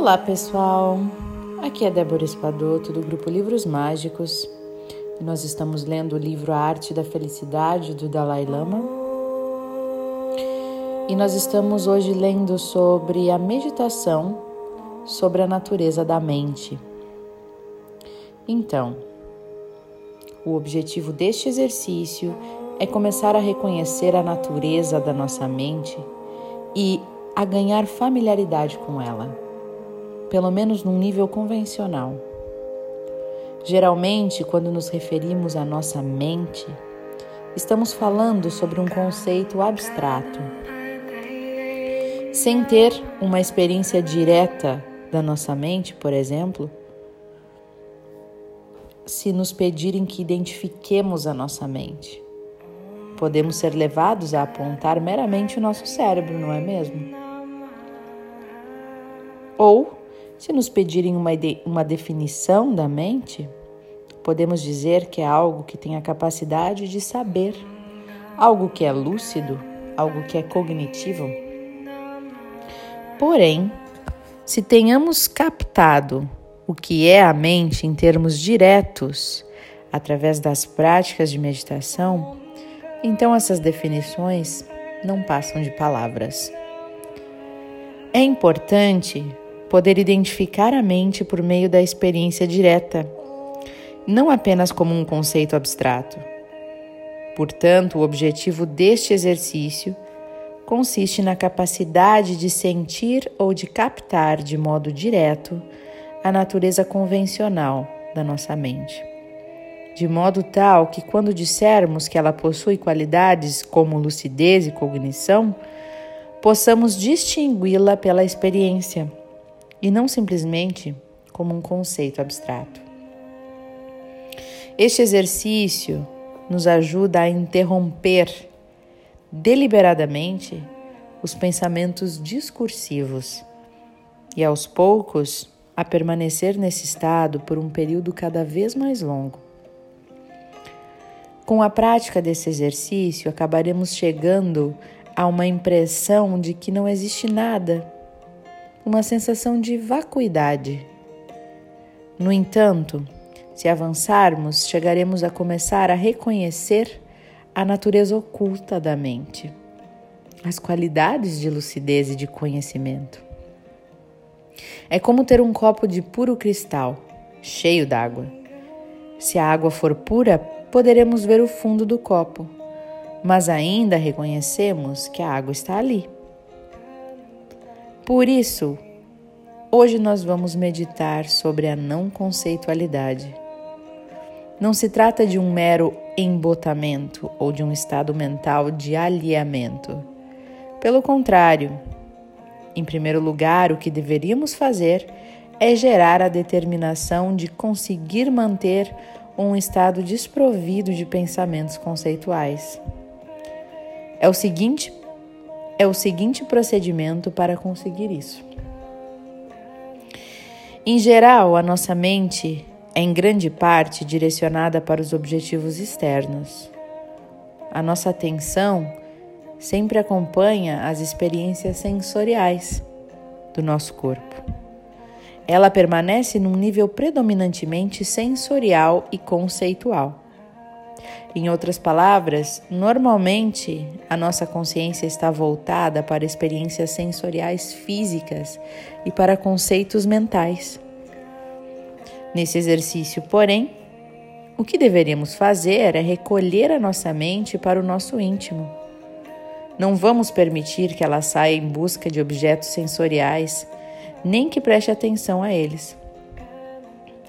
Olá pessoal, aqui é Débora Espadoto do grupo Livros Mágicos. Nós estamos lendo o livro A Arte da Felicidade do Dalai Lama. E nós estamos hoje lendo sobre a meditação sobre a natureza da mente. Então, o objetivo deste exercício é começar a reconhecer a natureza da nossa mente e a ganhar familiaridade com ela, pelo menos num nível convencional. Geralmente, quando nos referimos à nossa mente, estamos falando sobre um conceito abstrato. Sem ter uma experiência direta da nossa mente, por exemplo, se nos pedirem que identifiquemos a nossa mente. Podemos ser levados a apontar meramente o nosso cérebro, não é mesmo? Ou, se nos pedirem uma, uma definição da mente, podemos dizer que é algo que tem a capacidade de saber, algo que é lúcido, algo que é cognitivo. Porém, se tenhamos captado o que é a mente em termos diretos, através das práticas de meditação, então essas definições não passam de palavras. É importante poder identificar a mente por meio da experiência direta, não apenas como um conceito abstrato. Portanto, o objetivo deste exercício consiste na capacidade de sentir ou de captar de modo direto a natureza convencional da nossa mente, de modo tal que, quando dissermos que ela possui qualidades como lucidez e cognição, possamos distingui-la pela experiência e não simplesmente como um conceito abstrato. Este exercício nos ajuda a interromper deliberadamente os pensamentos discursivos e, aos poucos, a permanecer nesse estado por um período cada vez mais longo. Com a prática desse exercício, acabaremos chegando a uma impressão de que não existe nada, uma sensação de vacuidade. No entanto, se avançarmos, chegaremos a começar a reconhecer a natureza oculta da mente, as qualidades de lucidez e de conhecimento. É como ter um copo de puro cristal, cheio d'água. Se a água for pura, poderemos ver o fundo do copo, mas ainda reconhecemos que a água está ali. Por isso, hoje nós vamos meditar sobre a não conceitualidade. Não se trata de um mero embotamento ou de um estado mental de alheamento. Pelo contrário, em primeiro lugar, o que deveríamos fazer é gerar a determinação de conseguir manter um estado desprovido de pensamentos conceituais. É o seguinte é o seguinte procedimento para conseguir isso. Em geral, a nossa mente é em grande parte direcionada para os objetivos externos. A nossa atenção sempre acompanha as experiências sensoriais do nosso corpo. Ela permanece num nível predominantemente sensorial e conceitual. Em outras palavras, normalmente a nossa consciência está voltada para experiências sensoriais físicas e para conceitos mentais. Nesse exercício, porém, o que deveríamos fazer é recolher a nossa mente para o nosso íntimo não vamos permitir que ela saia em busca de objetos sensoriais, nem que preste atenção a eles.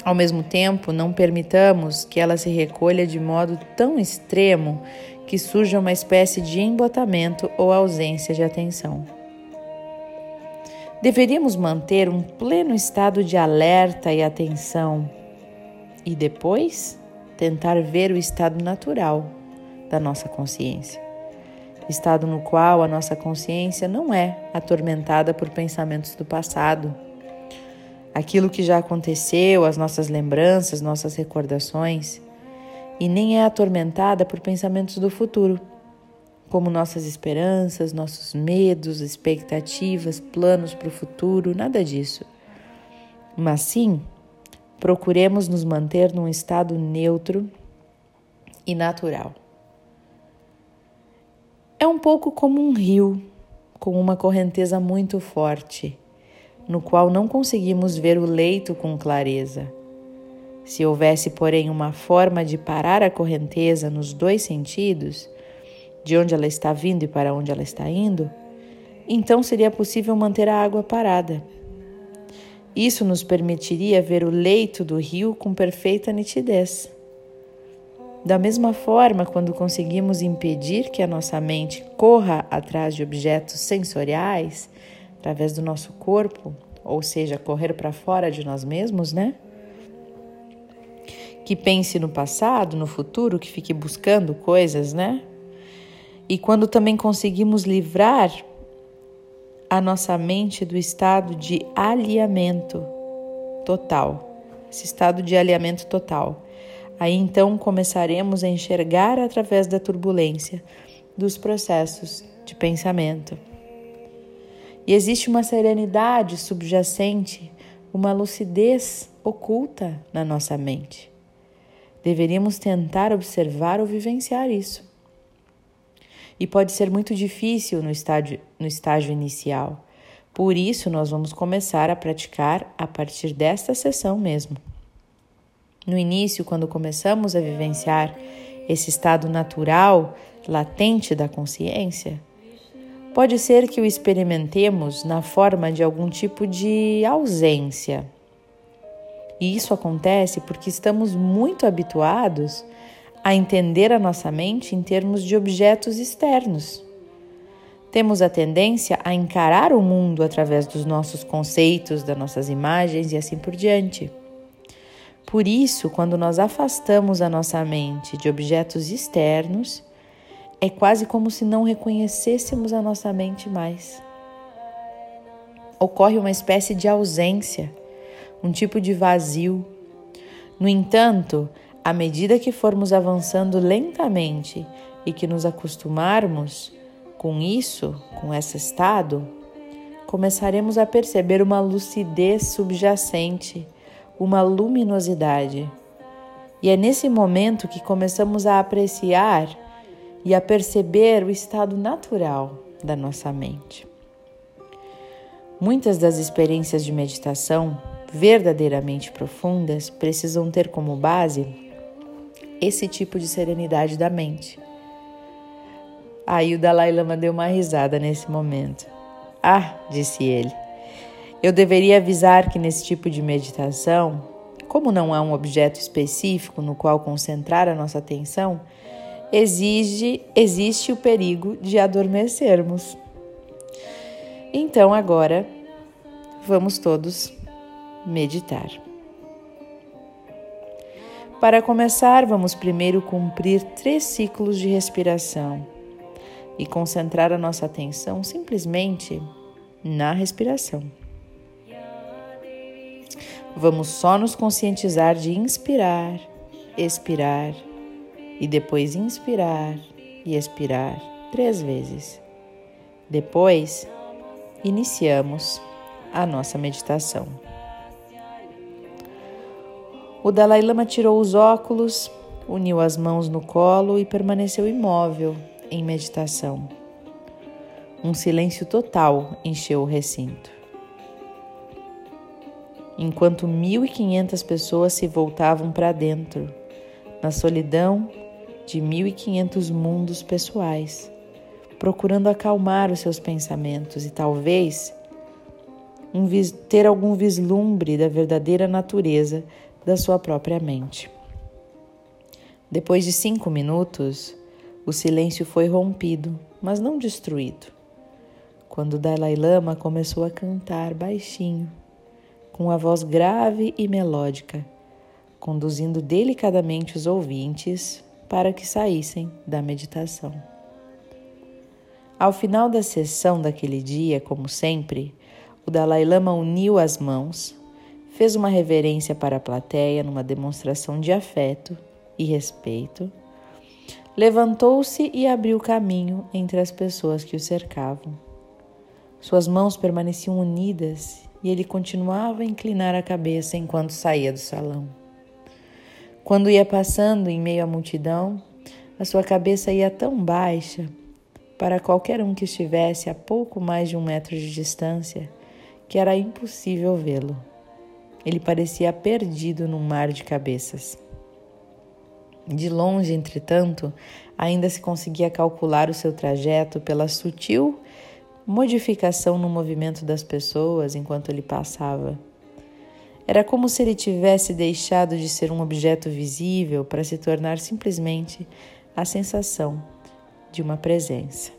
Ao mesmo tempo, não permitamos que ela se recolha de modo tão extremo que surja uma espécie de embotamento ou ausência de atenção. Deveríamos manter um pleno estado de alerta e atenção e depois tentar ver o estado natural da nossa consciência estado no qual a nossa consciência não é atormentada por pensamentos do passado. Aquilo que já aconteceu, as nossas lembranças, nossas recordações, e nem é atormentada por pensamentos do futuro, como nossas esperanças, nossos medos, expectativas, planos para o futuro, nada disso. Mas sim, procuremos nos manter num estado neutro e natural. É um pouco como um rio com uma correnteza muito forte, no qual não conseguimos ver o leito com clareza. Se houvesse, porém, uma forma de parar a correnteza nos dois sentidos, de onde ela está vindo e para onde ela está indo, então seria possível manter a água parada. Isso nos permitiria ver o leito do rio com perfeita nitidez. Da mesma forma, quando conseguimos impedir que a nossa mente corra atrás de objetos sensoriais, através do nosso corpo, ou seja, correr para fora de nós mesmos, né? Que pense no passado, no futuro, que fique buscando coisas, né? E quando também conseguimos livrar a nossa mente do estado de alinhamento total, esse estado de alinhamento total. Aí então começaremos a enxergar através da turbulência dos processos de pensamento. E existe uma serenidade subjacente, uma lucidez oculta na nossa mente. Deveríamos tentar observar ou vivenciar isso e pode ser muito difícil no estágio, no estágio inicial. Por isso, nós vamos começar a praticar a partir desta sessão mesmo. No início, quando começamos a vivenciar esse estado natural, latente da consciência, pode ser que o experimentemos na forma de algum tipo de ausência. E isso acontece porque estamos muito habituados a entender a nossa mente em termos de objetos externos. Temos a tendência a encarar o mundo através dos nossos conceitos, das nossas imagens e assim por diante. Por isso, quando nós afastamos a nossa mente de objetos externos, é quase como se não reconhecêssemos a nossa mente mais. Ocorre uma espécie de ausência, um tipo de vazio. No entanto, à medida que formos avançando lentamente e que nos acostumarmos com isso, com esse estado, começaremos a perceber uma lucidez subjacente, uma luminosidade. E é nesse momento que começamos a apreciar e a perceber o estado natural da nossa mente. Muitas das experiências de meditação verdadeiramente profundas precisam ter como base esse tipo de serenidade da mente. Aí o Dalai Lama deu uma risada nesse momento. Ah, disse ele, eu deveria avisar que nesse tipo de meditação, como não há um objeto específico no qual concentrar a nossa atenção, exige, existe o perigo de adormecermos. Então agora vamos todos meditar. Para começar, vamos primeiro cumprir três ciclos de respiração e concentrar a nossa atenção simplesmente na respiração. Vamos só nos conscientizar de inspirar, expirar e depois inspirar e expirar três vezes. Depois, iniciamos a nossa meditação. O Dalai Lama tirou os óculos, uniu as mãos no colo e permaneceu imóvel em meditação. Um silêncio total encheu o recinto. Enquanto 1.500 pessoas se voltavam para dentro, na solidão de 1.500 mundos pessoais, procurando acalmar os seus pensamentos e talvez um, ter algum vislumbre da verdadeira natureza da sua própria mente. Depois de cinco minutos, o silêncio foi rompido, mas não destruído. Quando Dalai Lama começou a cantar baixinho, com a voz grave e melódica, conduzindo delicadamente os ouvintes para que saíssem da meditação. Ao final da sessão daquele dia, como sempre, o Dalai Lama uniu as mãos fez uma reverência para a plateia numa demonstração de afeto e respeito, levantou-se e abriu caminho entre as pessoas que o cercavam. Suas mãos permaneciam unidas e ele continuava a inclinar a cabeça enquanto saía do salão. Quando ia passando em meio à multidão, a sua cabeça ia tão baixa para qualquer um que estivesse a pouco mais de um metro de distância que era impossível vê-lo. Ele parecia perdido num mar de cabeças. De longe, entretanto, ainda se conseguia calcular o seu trajeto pela sutil modificação no movimento das pessoas enquanto ele passava. Era como se ele tivesse deixado de ser um objeto visível para se tornar simplesmente a sensação de uma presença.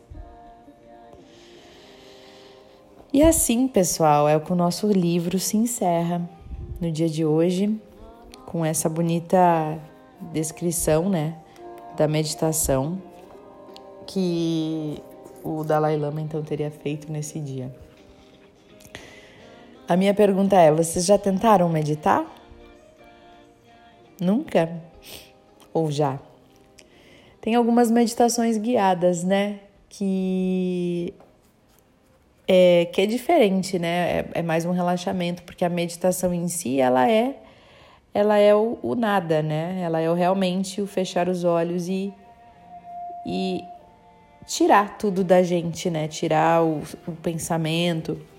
E assim, pessoal, é o que o nosso livro se encerra no dia de hoje, com essa bonita descrição, né, da meditação que o Dalai Lama então teria feito nesse dia. A minha pergunta é: vocês já tentaram meditar? Nunca? Ou já? Tem algumas meditações guiadas, né? Que é, que é diferente, né? É, é, mais um relaxamento, porque a meditação em si, ela é ela é o, o nada, né? Ela é o, realmente o fechar os olhos e, e tirar tudo da gente, né? Tirar o, o pensamento.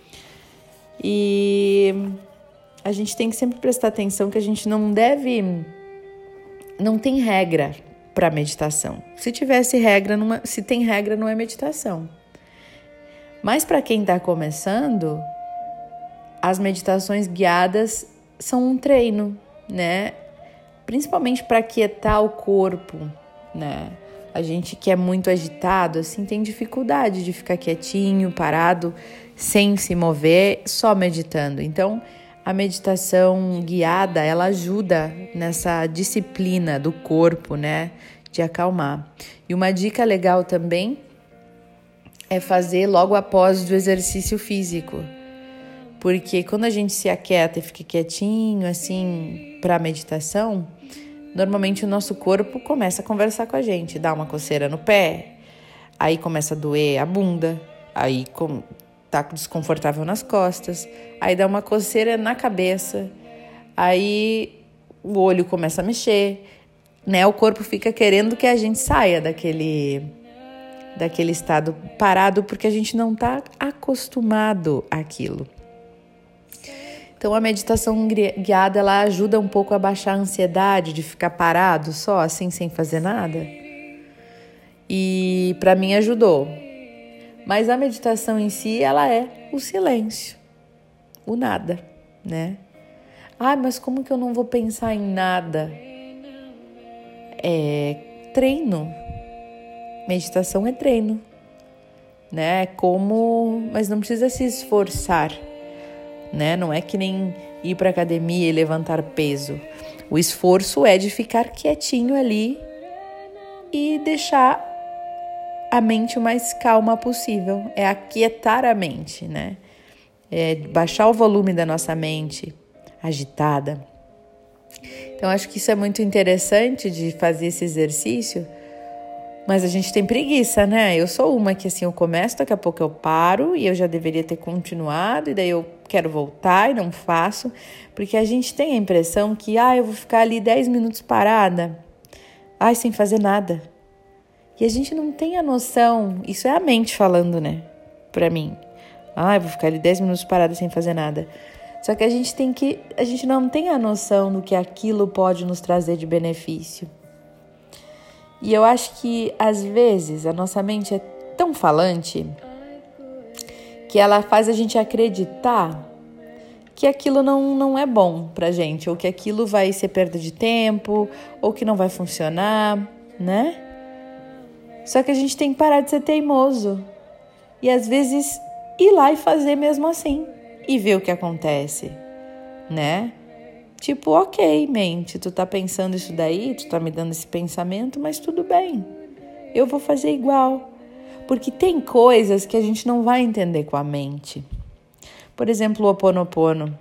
E a gente tem que sempre prestar atenção que a gente não deve. Não tem regra para meditação. Se tivesse regra, numa, se tem regra, não é meditação. Mas para quem está começando, as meditações guiadas são um treino, né? Principalmente para quietar o corpo, né? A gente que é muito agitado, assim, tem dificuldade de ficar quietinho, parado, sem se mover, só meditando. Então, a meditação guiada, ela ajuda nessa disciplina do corpo, né, de acalmar. E uma dica legal também é fazer logo após o exercício físico. Porque quando a gente se aquieta e fica quietinho, assim, para meditação, normalmente o nosso corpo começa a conversar com a gente, dá uma coceira no pé, aí começa a doer a bunda, aí tá desconfortável nas costas, aí dá uma coceira na cabeça, aí o olho começa a mexer, né? O corpo fica querendo que a gente saia daquele daquele estado parado porque a gente não está acostumado àquilo. Então a meditação guiada ela ajuda um pouco a baixar a ansiedade de ficar parado só assim sem fazer nada. E para mim ajudou. Mas a meditação em si ela é o silêncio, o nada, né? Ah, mas como que eu não vou pensar em nada? É treino. Meditação é treino, né? Como, mas não precisa se esforçar né? Não é que nem ir para academia e levantar peso. O esforço é de ficar quietinho ali e deixar a mente o mais calma possível. É aquietar a mente, né? É baixar o volume da nossa mente agitada. Então, acho que isso é muito interessante de fazer esse exercício mas a gente tem preguiça, né? Eu sou uma que assim, eu começo, daqui a pouco eu paro e eu já deveria ter continuado, e daí eu quero voltar e não faço, porque a gente tem a impressão que, ah, eu vou ficar ali 10 minutos parada, ai, sem fazer nada. E a gente não tem a noção, isso é a mente falando, né? Pra mim. Ah, eu vou ficar ali 10 minutos parada sem fazer nada. Só que a gente tem que, a gente não tem a noção do que aquilo pode nos trazer de benefício. E eu acho que às vezes a nossa mente é tão falante que ela faz a gente acreditar que aquilo não, não é bom pra gente, ou que aquilo vai ser perda de tempo, ou que não vai funcionar, né? Só que a gente tem que parar de ser teimoso e às vezes ir lá e fazer mesmo assim e ver o que acontece, né? Tipo, ok, mente, tu tá pensando isso daí, tu tá me dando esse pensamento, mas tudo bem. Eu vou fazer igual. Porque tem coisas que a gente não vai entender com a mente. Por exemplo, o oponopono.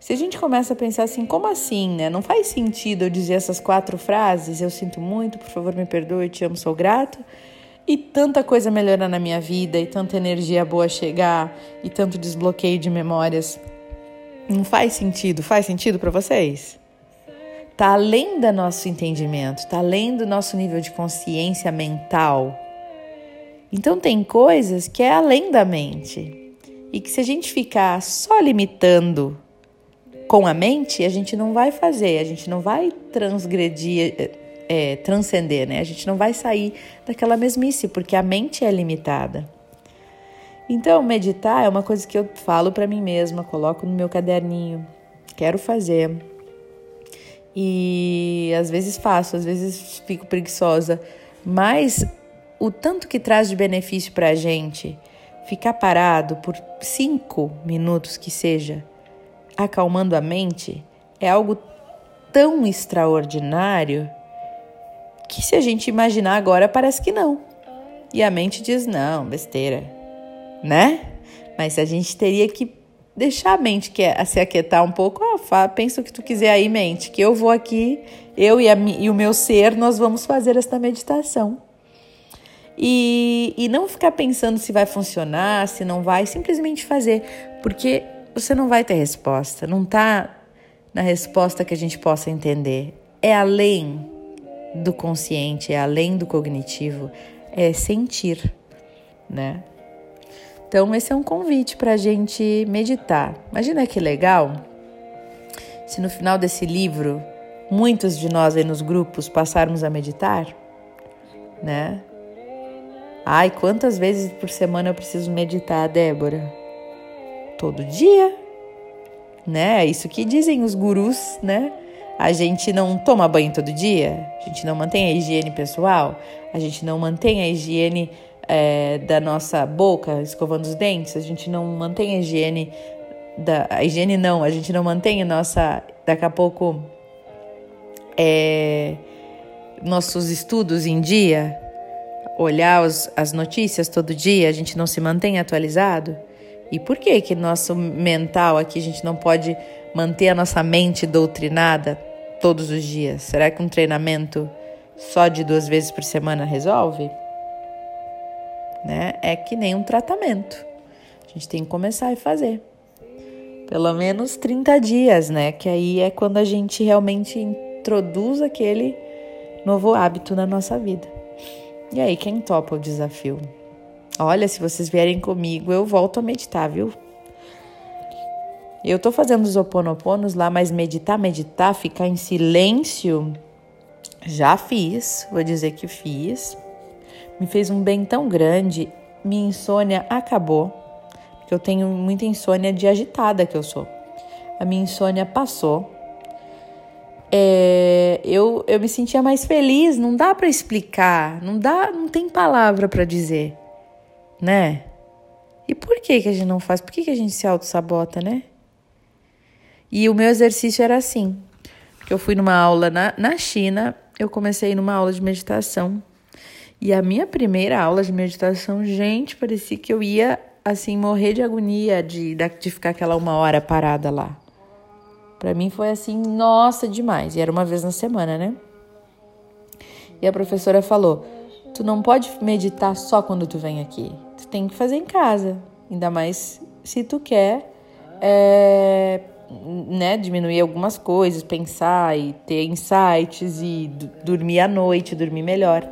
Se a gente começa a pensar assim, como assim, né? Não faz sentido eu dizer essas quatro frases, eu sinto muito, por favor me perdoe, te amo, sou grato, e tanta coisa melhorar na minha vida, e tanta energia boa chegar, e tanto desbloqueio de memórias Não faz sentido? Faz sentido para vocês? Tá além do nosso entendimento, tá além do nosso nível de consciência mental. Então tem coisas que é além da mente. E que se a gente ficar só limitando com a mente, a gente não vai fazer, a gente não vai transgredir, é, transcender, né? A gente não vai sair daquela mesmice, porque a mente é limitada. Então, meditar é uma coisa que eu falo para mim mesma, coloco no meu caderninho, quero fazer. E às vezes faço, às vezes fico preguiçosa, mas o tanto que traz de benefício para a gente ficar parado por cinco minutos que seja, acalmando a mente, é algo tão extraordinário que se a gente imaginar agora parece que não. E a mente diz: não, besteira né? Mas a gente teria que deixar a mente que é, se aquietar um pouco. Oh, pensa o que tu quiser aí, mente, que eu vou aqui, eu e, a, e o meu ser, nós vamos fazer esta meditação. E, e não ficar pensando se vai funcionar, se não vai, simplesmente fazer, porque você não vai ter resposta, não está na resposta que a gente possa entender. É além do consciente, é além do cognitivo, é sentir, né? Então, esse é um convite para a gente meditar. Imagina que legal se no final desse livro muitos de nós aí nos grupos passarmos a meditar, né? Ai, quantas vezes por semana eu preciso meditar, Débora? Todo dia, né? É isso que dizem os gurus, né? A gente não toma banho todo dia, a gente não mantém a higiene pessoal, a gente não mantém a higiene é, da nossa boca, escovando os dentes, a gente não mantém a higiene da a higiene não, a gente não mantém a nossa daqui a pouco é, nossos estudos em dia, olhar os, as notícias todo dia, a gente não se mantém atualizado. E por que que nosso mental aqui a gente não pode manter a nossa mente doutrinada todos os dias? Será que um treinamento só de duas vezes por semana resolve? né? É que nem um tratamento. A gente tem que começar a fazer. Pelo menos 30 dias, né? Que aí é quando a gente realmente introduz aquele novo hábito na nossa vida. E aí, quem topa o desafio? Olha, se vocês vierem comigo, eu volto a meditar, viu? Eu tô fazendo os oponoponos lá, mas meditar, meditar, ficar em silêncio, já fiz, vou dizer que fiz me fez um bem tão grande, minha insônia acabou, porque eu tenho muita insônia de agitada que eu sou. A minha insônia passou. É, eu, eu me sentia mais feliz, não dá para explicar, não dá, não tem palavra para dizer, né? E por que que a gente não faz? Por que que a gente se auto-sabota, né? E o meu exercício era assim, que eu fui numa aula na, na China, eu comecei numa aula de meditação e a minha primeira aula de meditação, gente, parecia que eu ia assim morrer de agonia de, de ficar aquela uma hora parada lá. Para mim foi assim, nossa, demais. E era uma vez na semana, né? E a professora falou: "Tu não pode meditar só quando tu vem aqui. Tu tem que fazer em casa, ainda mais se tu quer é, né, diminuir algumas coisas, pensar e ter insights e dormir à noite, dormir melhor.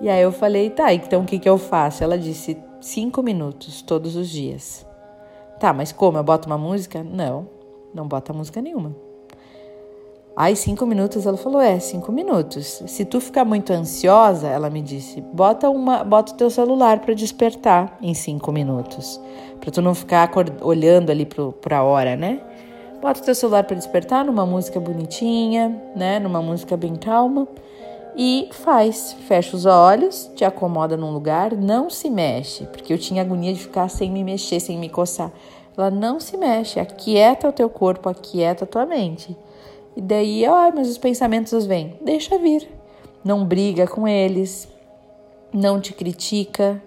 E aí eu falei, tá, então o que, que eu faço? Ela disse, cinco minutos todos os dias. Tá, mas como? Eu boto uma música? Não, não bota música nenhuma. Aí, cinco minutos, ela falou, é, cinco minutos. Se tu ficar muito ansiosa, ela me disse, bota uma, bota o teu celular para despertar em cinco minutos. Para tu não ficar olhando ali pro, pra hora, né? Bota o teu celular para despertar numa música bonitinha, né? Numa música bem calma e faz. Fecha os olhos, te acomoda num lugar, não se mexe, porque eu tinha agonia de ficar sem me mexer, sem me coçar. Ela não se mexe, aquieta o teu corpo, aquieta a tua mente. E daí, ai, mas os pensamentos vêm. Deixa vir. Não briga com eles, não te critica,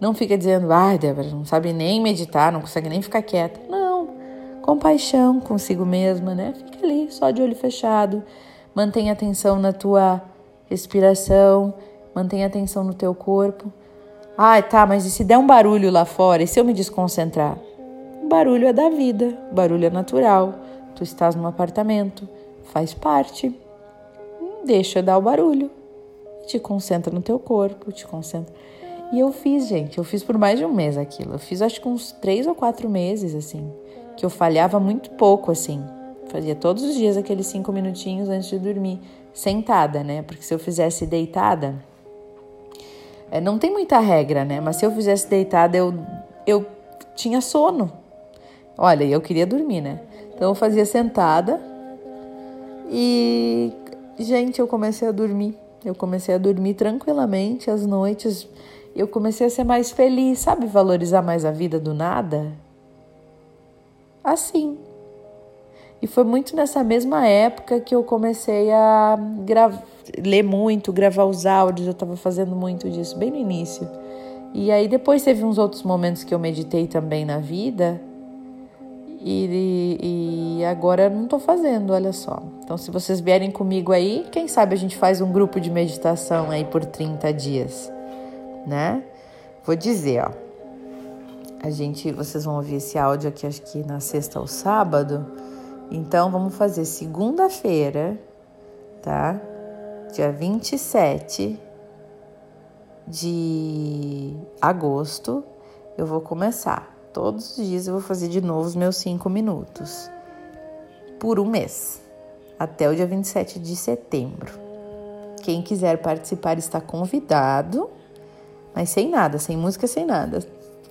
não fica dizendo, ai, Débora, não sabe nem meditar, não consegue nem ficar quieta. Não, compaixão consigo mesma, né? Fica ali, só de olho fechado. Mantém atenção na tua respiração, mantenha atenção no teu corpo. Ai, tá, mas e se der um barulho lá fora? E se eu me desconcentrar? barulho é da vida, barulho é natural. Tu estás num apartamento, faz parte. Deixa dar o barulho. Te concentra no teu corpo, te concentra. E eu fiz, gente, eu fiz por mais de um mês aquilo. Eu fiz acho que uns três ou quatro meses, assim, que eu falhava muito pouco, assim. Fazia todos os dias aqueles cinco minutinhos antes de dormir, sentada, né? Porque se eu fizesse deitada, é, não tem muita regra, né? Mas se eu fizesse deitada, eu, eu tinha sono. Olha, eu queria dormir, né? Então eu fazia sentada e, gente, eu comecei a dormir. Eu comecei a dormir tranquilamente às noites. Eu comecei a ser mais feliz, sabe? Valorizar mais a vida do nada. Assim. E foi muito nessa mesma época que eu comecei a ler muito, gravar os áudios. Eu estava fazendo muito disso, bem no início. E aí depois teve uns outros momentos que eu meditei também na vida. E, e agora não estou fazendo, olha só. Então, se vocês vierem comigo aí, quem sabe a gente faz um grupo de meditação aí por 30 dias, né? Vou dizer, ó. A gente, vocês vão ouvir esse áudio aqui, acho que na sexta ou sábado. Então, vamos fazer segunda-feira, tá? Dia 27 de agosto, eu vou começar. Todos os dias eu vou fazer de novo os meus cinco minutos. Por um mês. Até o dia 27 de setembro. Quem quiser participar está convidado. Mas sem nada, sem música, sem nada.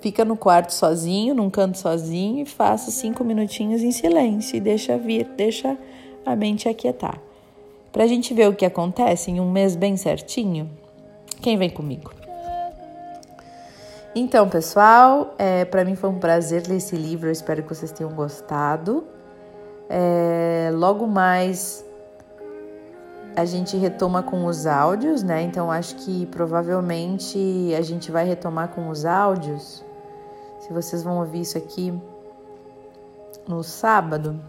Fica no quarto sozinho, num canto sozinho e faça cinco minutinhos em silêncio e deixa vir, deixa a mente aquietar. Para a gente ver o que acontece em um mês bem certinho, quem vem comigo? Então, pessoal, é, para mim foi um prazer ler esse livro. Eu espero que vocês tenham gostado. É, logo mais a gente retoma com os áudios, né? Então acho que provavelmente a gente vai retomar com os áudios. Se vocês vão ouvir isso aqui no sábado,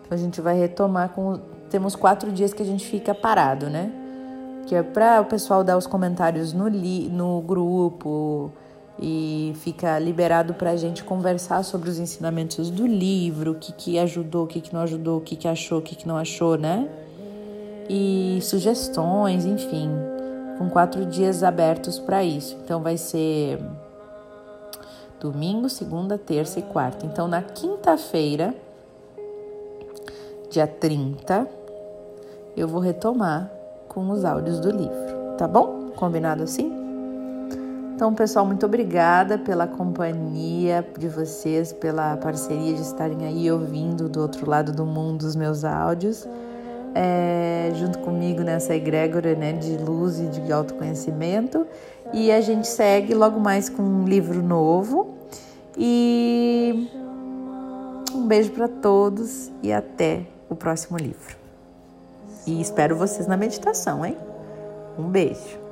então a gente vai retomar com. Temos quatro dias que a gente fica parado, né? Que é para o pessoal dar os comentários no, li, no grupo e fica liberado para a gente conversar sobre os ensinamentos do livro, o que, que ajudou, o que, que não ajudou, o que, que achou, o que, que não achou, né? E sugestões, enfim, com quatro dias abertos para isso. Então vai ser domingo, segunda, terça e quarta. Então na quinta-feira, dia 30, eu vou retomar com os áudios do livro, tá bom? Combinado assim? Então, pessoal, muito obrigada pela companhia de vocês, pela parceria de estarem aí ouvindo do outro lado do mundo os meus áudios, é, junto comigo nessa egrégora né, de luz e de autoconhecimento. E a gente segue logo mais com um livro novo. E um beijo para todos e até o próximo livro. E espero vocês na meditação, hein? Um beijo.